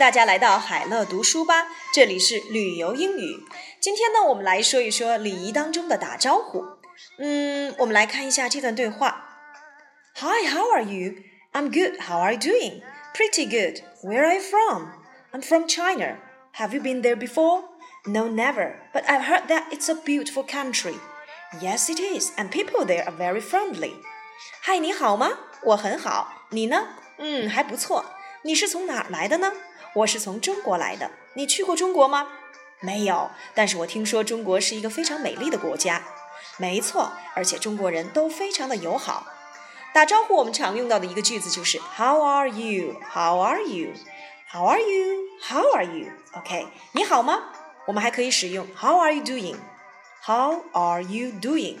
大家来到海乐读书吧，这里是旅游英语。今天呢，我们来说一说礼仪当中的打招呼。嗯，我们来看一下这段对话。Hi, how are you? I'm good. How are you doing? Pretty good. Where are you from? I'm from China. Have you been there before? No, never. But I've heard that it's a beautiful country. Yes, it is, and people there are very friendly. 嗨，你好吗？我很好。你呢？嗯，还不错。你是从哪儿来的呢？ 我是从中国来的。你去过中国吗？没有，但是我听说中国是一个非常美丽的国家。没错，而且中国人都非常的友好。打招呼我们常用到的一个句子就是 How are you? How are you? How are you? How are you? OK，你好吗？我们还可以使用 How are you doing? How are you doing?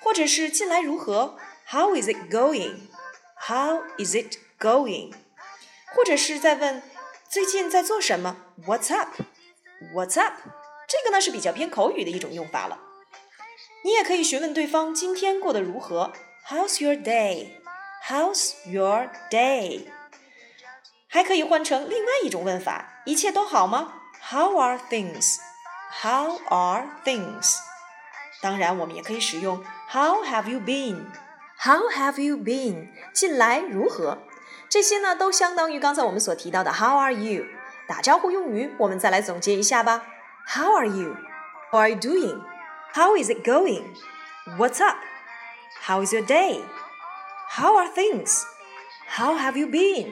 或者是近来如何？How is it going? How is it going? 或者是在问 最近在做什么？What's up？What's up？这个呢是比较偏口语的一种用法了。你也可以询问对方今天过得如何？How's your day？How's your day？还可以换成另外一种问法：一切都好吗？How are things？How are things？当然，我们也可以使用 How have you been？How have you been？近来如何？这些呢，都相当于刚才我们所提到的 How are you？打招呼用语，我们再来总结一下吧。How are you？How are you doing？How is it going？What's up？How is your day？How are things？How have you been？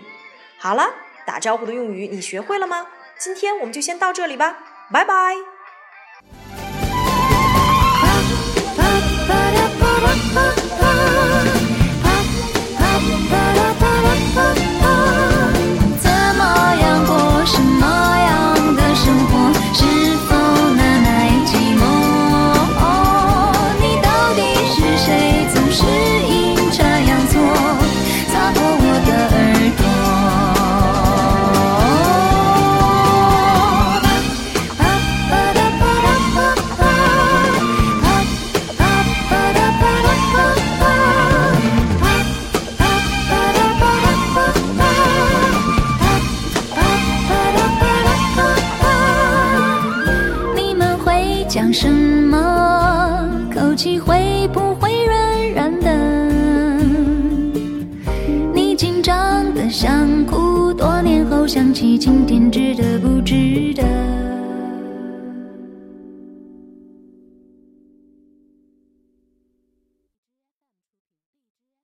好了，打招呼的用语你学会了吗？今天我们就先到这里吧，拜拜。讲什么？口气会不会软软的？你紧张的想哭，多年后想起今天。